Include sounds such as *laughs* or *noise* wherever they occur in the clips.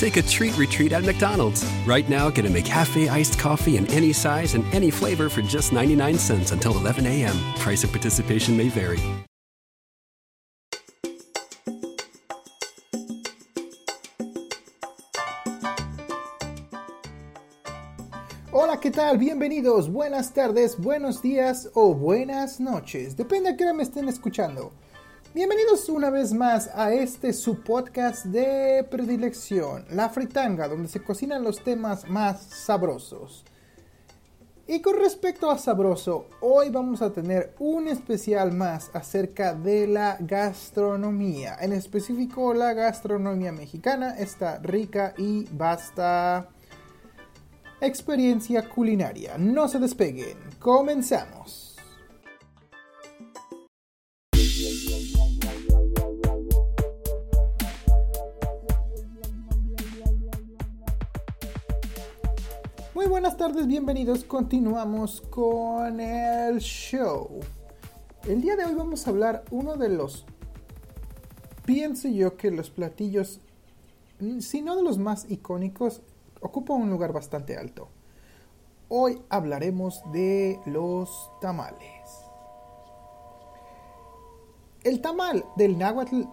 Take a treat retreat at McDonald's. Right now, get a McCafe iced coffee in any size and any flavor for just 99 cents until 11 a.m. Price of participation may vary. Hola, ¿qué tal? Bienvenidos, buenas tardes, buenos días o buenas noches. Depende a qué hora me estén escuchando. Bienvenidos una vez más a este su podcast de predilección, La Fritanga, donde se cocinan los temas más sabrosos. Y con respecto a sabroso, hoy vamos a tener un especial más acerca de la gastronomía. En específico, la gastronomía mexicana, esta rica y vasta experiencia culinaria. No se despeguen, comenzamos. Muy buenas tardes, bienvenidos. Continuamos con el show. El día de hoy vamos a hablar uno de los, pienso yo que los platillos, si no de los más icónicos, ocupa un lugar bastante alto. Hoy hablaremos de los tamales. El tamal del náhuatl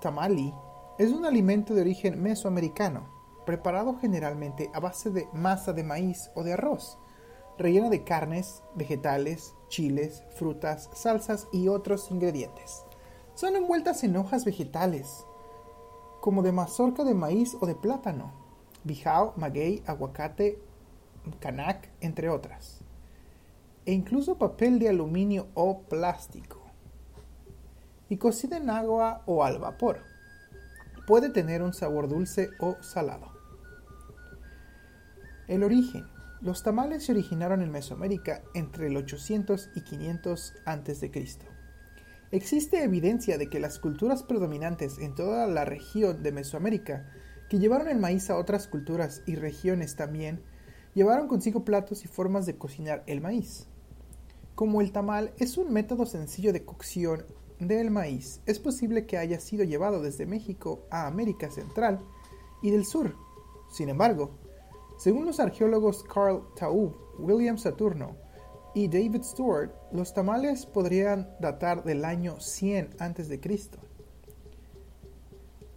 tamali es un alimento de origen mesoamericano preparado generalmente a base de masa de maíz o de arroz, relleno de carnes, vegetales, chiles, frutas, salsas y otros ingredientes. Son envueltas en hojas vegetales, como de mazorca de maíz o de plátano, bijao, maguey, aguacate, canac, entre otras, e incluso papel de aluminio o plástico, y cocida en agua o al vapor. Puede tener un sabor dulce o salado. El origen. Los tamales se originaron en Mesoamérica entre el 800 y 500 a.C. Existe evidencia de que las culturas predominantes en toda la región de Mesoamérica, que llevaron el maíz a otras culturas y regiones también, llevaron consigo platos y formas de cocinar el maíz. Como el tamal es un método sencillo de cocción del maíz, es posible que haya sido llevado desde México a América Central y del Sur. Sin embargo, según los arqueólogos Carl Taub, William Saturno y David Stewart, los tamales podrían datar del año 100 a.C.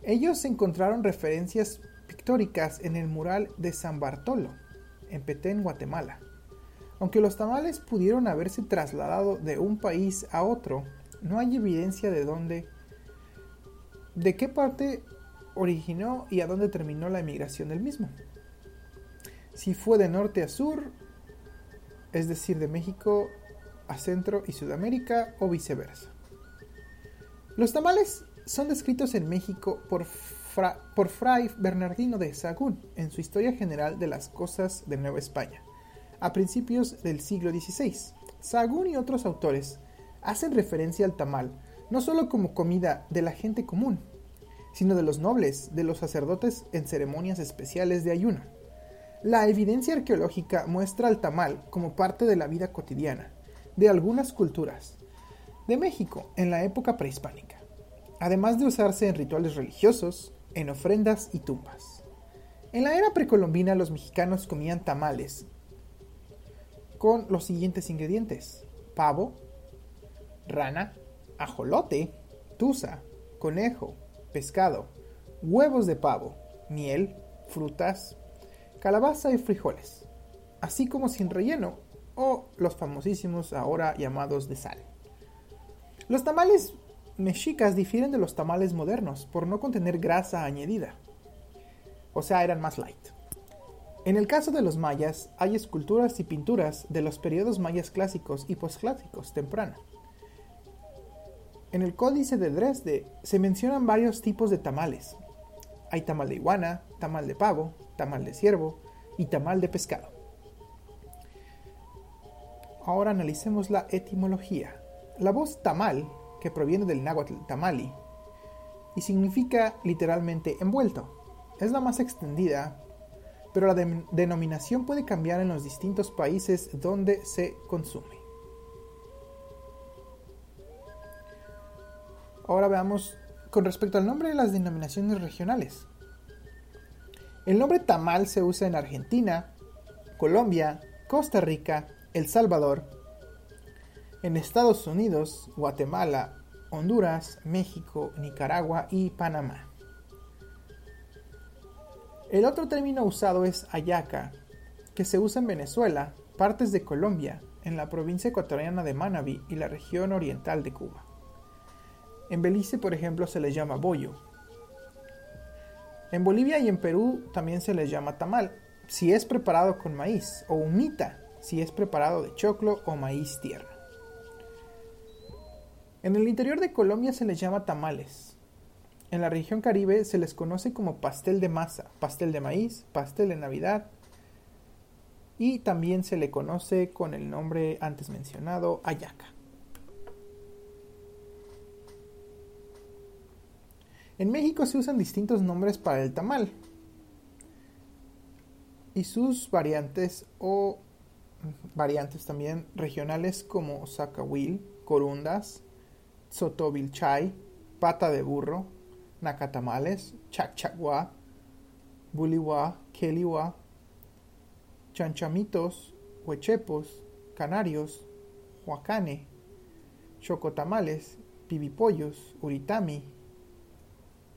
Ellos encontraron referencias pictóricas en el mural de San Bartolo, en Petén, Guatemala. Aunque los tamales pudieron haberse trasladado de un país a otro, no hay evidencia de dónde, de qué parte originó y a dónde terminó la emigración del mismo si fue de norte a sur, es decir, de México a Centro y Sudamérica o viceversa. Los tamales son descritos en México por, Fray Bernardino de Sahagún en su Historia General de las Cosas de Nueva España, a principios del siglo XVI. Sahagún y otros autores hacen referencia al tamal no solo como comida de la gente común, sino de los nobles, de los sacerdotes en ceremonias especiales de ayuno. La evidencia arqueológica muestra al tamal como parte de la vida cotidiana de algunas culturas de México en la época prehispánica, además de usarse en rituales religiosos, en ofrendas y tumbas. En la era precolombina los mexicanos comían tamales con los siguientes ingredientes: pavo, rana, ajolote, tusa, conejo, pescado, huevos de pavo, miel, frutas, calabaza y frijoles, así como sin relleno o los famosísimos ahora llamados de sal. Los tamales mexicas difieren de los tamales modernos por no contener grasa añadida, o sea, eran más light. En el caso de los mayas, hay esculturas y pinturas de los periodos mayas clásicos y posclásicos temprano. En el Códice de Dresde se mencionan varios tipos de tamales. Hay tamal de iguana, tamal de pavo, tamal de ciervo y tamal de pescado. Ahora analicemos la etimología. La voz tamal que proviene del náhuatl tamali y significa literalmente envuelto. Es la más extendida, pero la denominación puede cambiar en los distintos países donde se consume. Ahora veamos con respecto al nombre de las denominaciones regionales. El nombre tamal se usa en Argentina, Colombia, Costa Rica, El Salvador, en Estados Unidos, Guatemala, Honduras, México, Nicaragua y Panamá. El otro término usado es ayaca, que se usa en Venezuela, partes de Colombia, en la provincia ecuatoriana de Manabí y la región oriental de Cuba. En Belice, por ejemplo, se les llama bollo. En Bolivia y en Perú también se les llama tamal, si es preparado con maíz, o humita, si es preparado de choclo o maíz tierno. En el interior de Colombia se les llama tamales. En la región caribe se les conoce como pastel de masa, pastel de maíz, pastel de Navidad y también se le conoce con el nombre antes mencionado ayaca. En México se usan distintos nombres para el tamal. Y sus variantes o variantes también regionales como zacahuil, corundas, sotovilchay, pata de burro, nacatamales, chacchagua, buliwa, keliwa, chanchamitos, huechepos, canarios, huacane, chocotamales, pibipollos, uritami,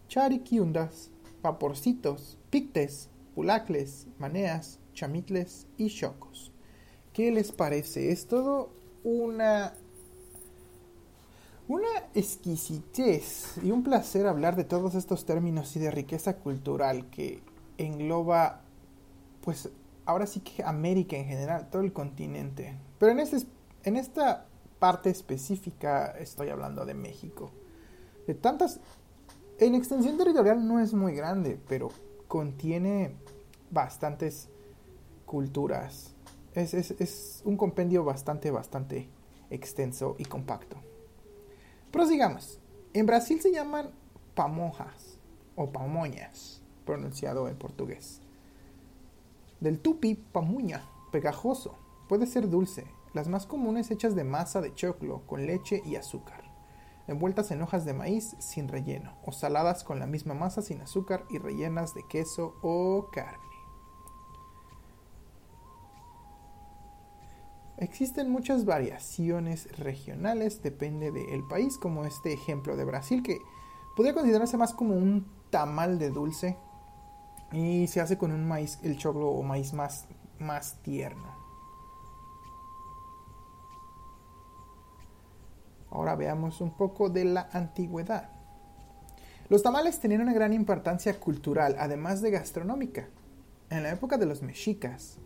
chariquiundas, vaporcitos, pictes, pulacles, maneas, chamitles y chocos. ¿Qué les parece? Es todo una una exquisitez y un placer hablar de todos estos términos y de riqueza cultural que engloba, pues ahora sí que América en general, todo el continente. Pero en, este, en esta parte específica estoy hablando de México. De tantas en extensión territorial no es muy grande, pero contiene bastantes culturas. Es, un compendio bastante, bastante extenso y compacto. Prosigamos. En Brasil se llaman pamojas o pamoñas, pronunciado en portugués. Del tupi, pamuña, pegajoso. Puede ser dulce. Las más comunes hechas de masa de choclo con leche y azúcar envueltas en hojas de maíz sin relleno, o saladas con la misma masa sin azúcar y rellenas de queso o carne. Existen muchas variaciones regionales, depende del país, como este ejemplo de Brasil, que podría considerarse más como un tamal de dulce y se hace con un maíz, el choclo o maíz más, más tierno. Ahora veamos un poco de la antigüedad. Los tamales tenían una gran importancia cultural, además de gastronómica. En la época de los mexicas,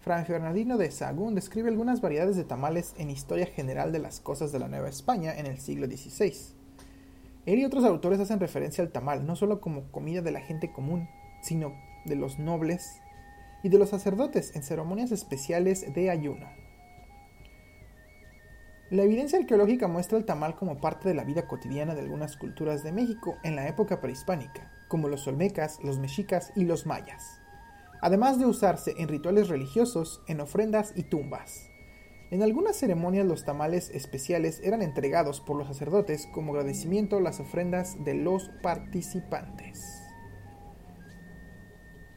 Fray Fernandino de Sahagún describe algunas variedades de tamales en Historia General de las Cosas de la Nueva España en el siglo XVI. Él y otros autores hacen referencia al tamal no solo como comida de la gente común, sino de los nobles y de los sacerdotes en ceremonias especiales de ayuno. La evidencia arqueológica muestra el tamal como parte de la vida cotidiana de algunas culturas de México en la época prehispánica, como los olmecas, los mexicas y los mayas, además de usarse en rituales religiosos, en ofrendas y tumbas. En algunas ceremonias los tamales especiales eran entregados por los sacerdotes como agradecimiento a las ofrendas de los participantes.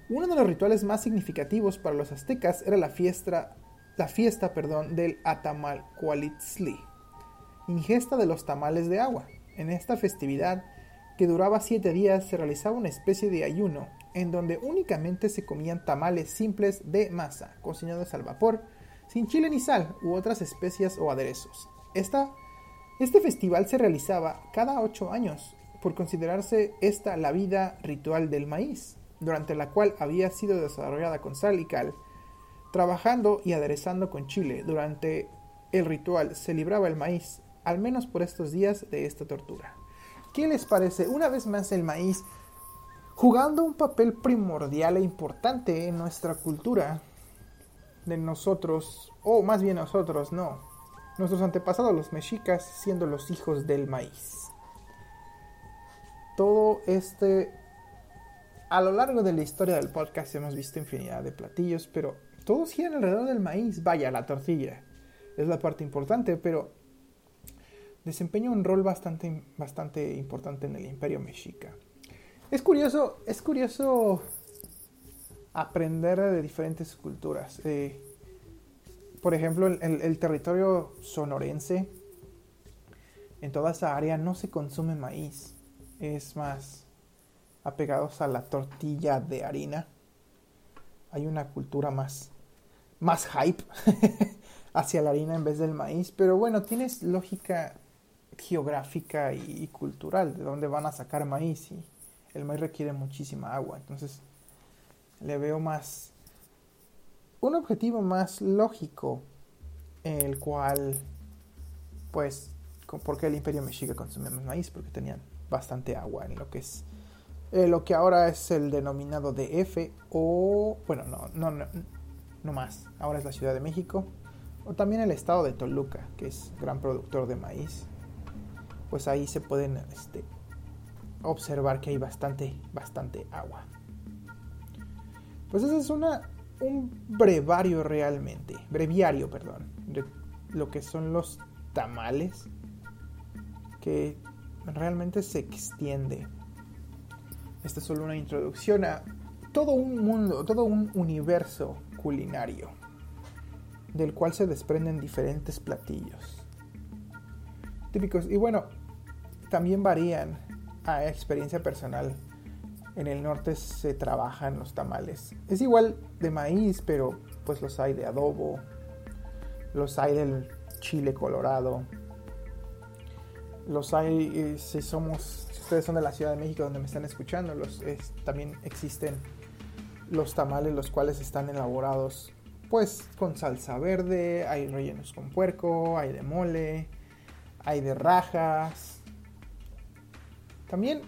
Uno de los rituales más significativos para los aztecas era la fiesta la fiesta perdón, del Atamalcualitzli, ingesta de los tamales de agua. En esta festividad, que duraba siete días, se realizaba una especie de ayuno, en donde únicamente se comían tamales simples de masa, cocinados al vapor, sin chile ni sal u otras especias o aderezos. Esta, este festival se realizaba cada ocho años, por considerarse esta la vida ritual del maíz, durante la cual había sido desarrollada con sal y cal, Trabajando y aderezando con chile durante el ritual se libraba el maíz, al menos por estos días de esta tortura. ¿Qué les parece? Una vez más el maíz jugando un papel primordial e importante en nuestra cultura de nosotros, o más bien nosotros, no. nuestros antepasados los mexicas siendo los hijos del maíz. Todo este... A lo largo de la historia del podcast hemos visto infinidad de platillos, pero todos giran alrededor del maíz. Vaya, la tortilla es la parte importante, pero desempeña un rol bastante, importante en el imperio mexica. Es curioso, es curioso aprender de diferentes culturas. Eh, por ejemplo, el, el, territorio sonorense, en toda esa área no se consume maíz, es más apegados a la tortilla de harina. Hay una cultura más, más hype *laughs* hacia la harina en vez del maíz, pero bueno, tienes lógica geográfica y, cultural de dónde van a sacar maíz y el maíz requiere muchísima agua, entonces le veo más un objetivo más lógico, el cual, pues, porque el imperio mexica consumía más maíz? Porque tenían bastante agua en lo que es eh, lo que ahora es el denominado DF o, bueno, no, no, no, no más, ahora es la Ciudad de México, o también el estado de Toluca, que es gran productor de maíz. Pues ahí se pueden este, observar que hay bastante, bastante agua. Pues ese es una, un brevario realmente, breviario, perdón, de lo que son los tamales, que realmente se extiende. Esta es solo una introducción a todo un mundo, todo un universo culinario, del cual se desprenden diferentes platillos típicos. Y bueno, también varían a experiencia personal en el norte se trabajan los tamales. Es igual de maíz, pero pues los hay de adobo, los hay del chile colorado, los hay, eh, si somos, si ustedes son de la Ciudad de México donde me están escuchando, los, también existen los tamales los cuales están elaborados pues con salsa verde, hay rellenos con puerco, hay de mole, hay de rajas. También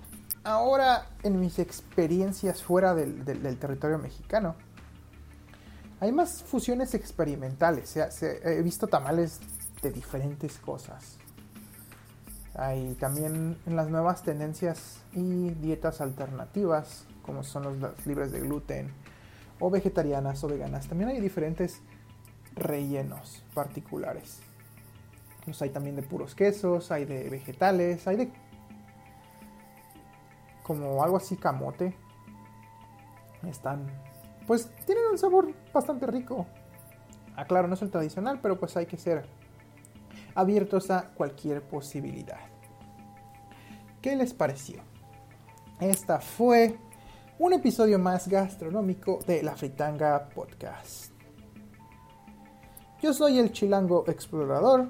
ahora en mis experiencias fuera del, territorio mexicano, hay más fusiones experimentales. he visto tamales de diferentes cosas. Hay también en las nuevas tendencias y dietas alternativas, como son los libres de gluten, o vegetarianas o veganas. También hay diferentes rellenos particulares. Los hay también de puros quesos, hay de vegetales, hay de como algo así camote. Están, pues tienen un sabor bastante rico. Aclaro, no es el tradicional, pero pues hay que ser abiertos a cualquier posibilidad. ¿Qué les pareció? Esta fue un episodio más gastronómico de la Fritanga Podcast. Yo soy el Chilango Explorador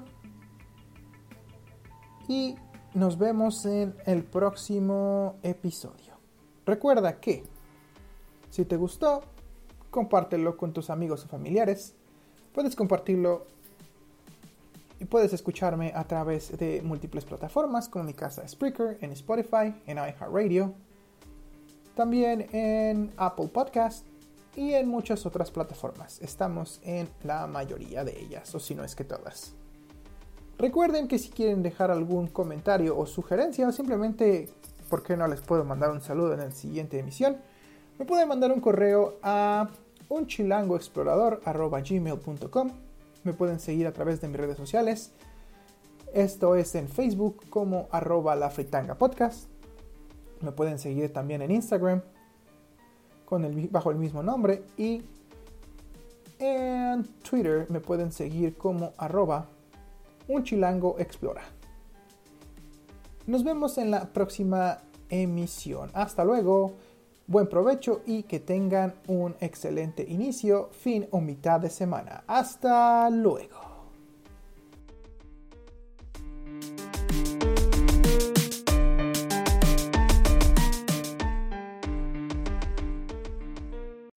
y nos vemos en el próximo episodio. Recuerda que si te gustó, compártelo con tus amigos o familiares. Puedes compartirlo y puedes escucharme a través de múltiples plataformas como mi casa Spreaker, en Spotify, en iHeartRadio, también en Apple Podcast y en muchas otras plataformas. Estamos en la mayoría de ellas, o si no es que todas. Recuerden que si quieren dejar algún comentario o sugerencia, o simplemente, ¿por qué no les puedo mandar un saludo en la siguiente emisión? Me pueden mandar un correo a unchilangoexplorador.gmail.com Me pueden seguir a través de mis redes sociales. Esto es en Facebook como arroba la podcast. Me pueden seguir también en Instagram con el, bajo el mismo nombre. Y en Twitter me pueden seguir como arroba un. Nos vemos en la próxima emisión. Hasta luego, buen provecho y que tengan un excelente inicio, fin o mitad de semana. Hasta luego.